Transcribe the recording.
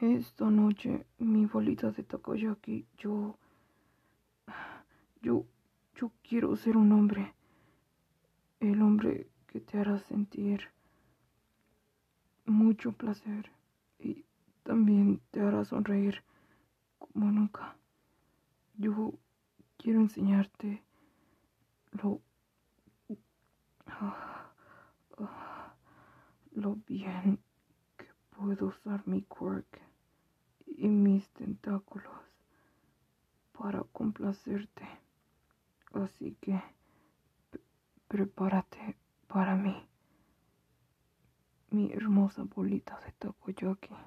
Esta noche, mi bolita de takoyaki, yo... Yo... Yo quiero ser un hombre. El hombre que te hará sentir mucho placer y también te hará sonreír como nunca. Yo quiero enseñarte lo... lo bien puedo usar mi quirk y mis tentáculos para complacerte. Así que prepárate para mí, mi hermosa bolita de takoyaki.